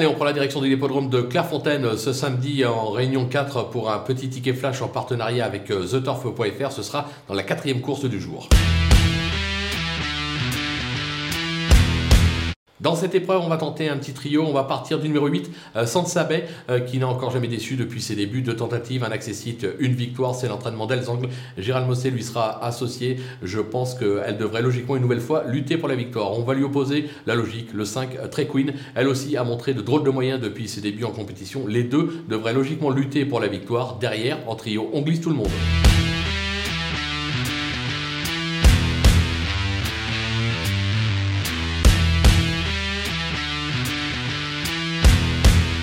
Allez, on prend la direction de l'hippodrome de Clairefontaine euh, ce samedi en réunion 4 pour un petit ticket flash en partenariat avec euh, TheTurf.fr. Ce sera dans la quatrième course du jour. Dans cette épreuve, on va tenter un petit trio. On va partir du numéro 8, euh, Sansa Bay, euh, qui n'a encore jamais déçu depuis ses débuts. Deux tentatives, un accessite, une victoire. C'est l'entraînement d'Elzangle. Gérald Mossé lui sera associé. Je pense qu'elle devrait logiquement une nouvelle fois lutter pour la victoire. On va lui opposer la logique, le 5, euh, Trey Queen. Elle aussi a montré de drôles de moyens depuis ses débuts en compétition. Les deux devraient logiquement lutter pour la victoire. Derrière, en trio, on glisse tout le monde.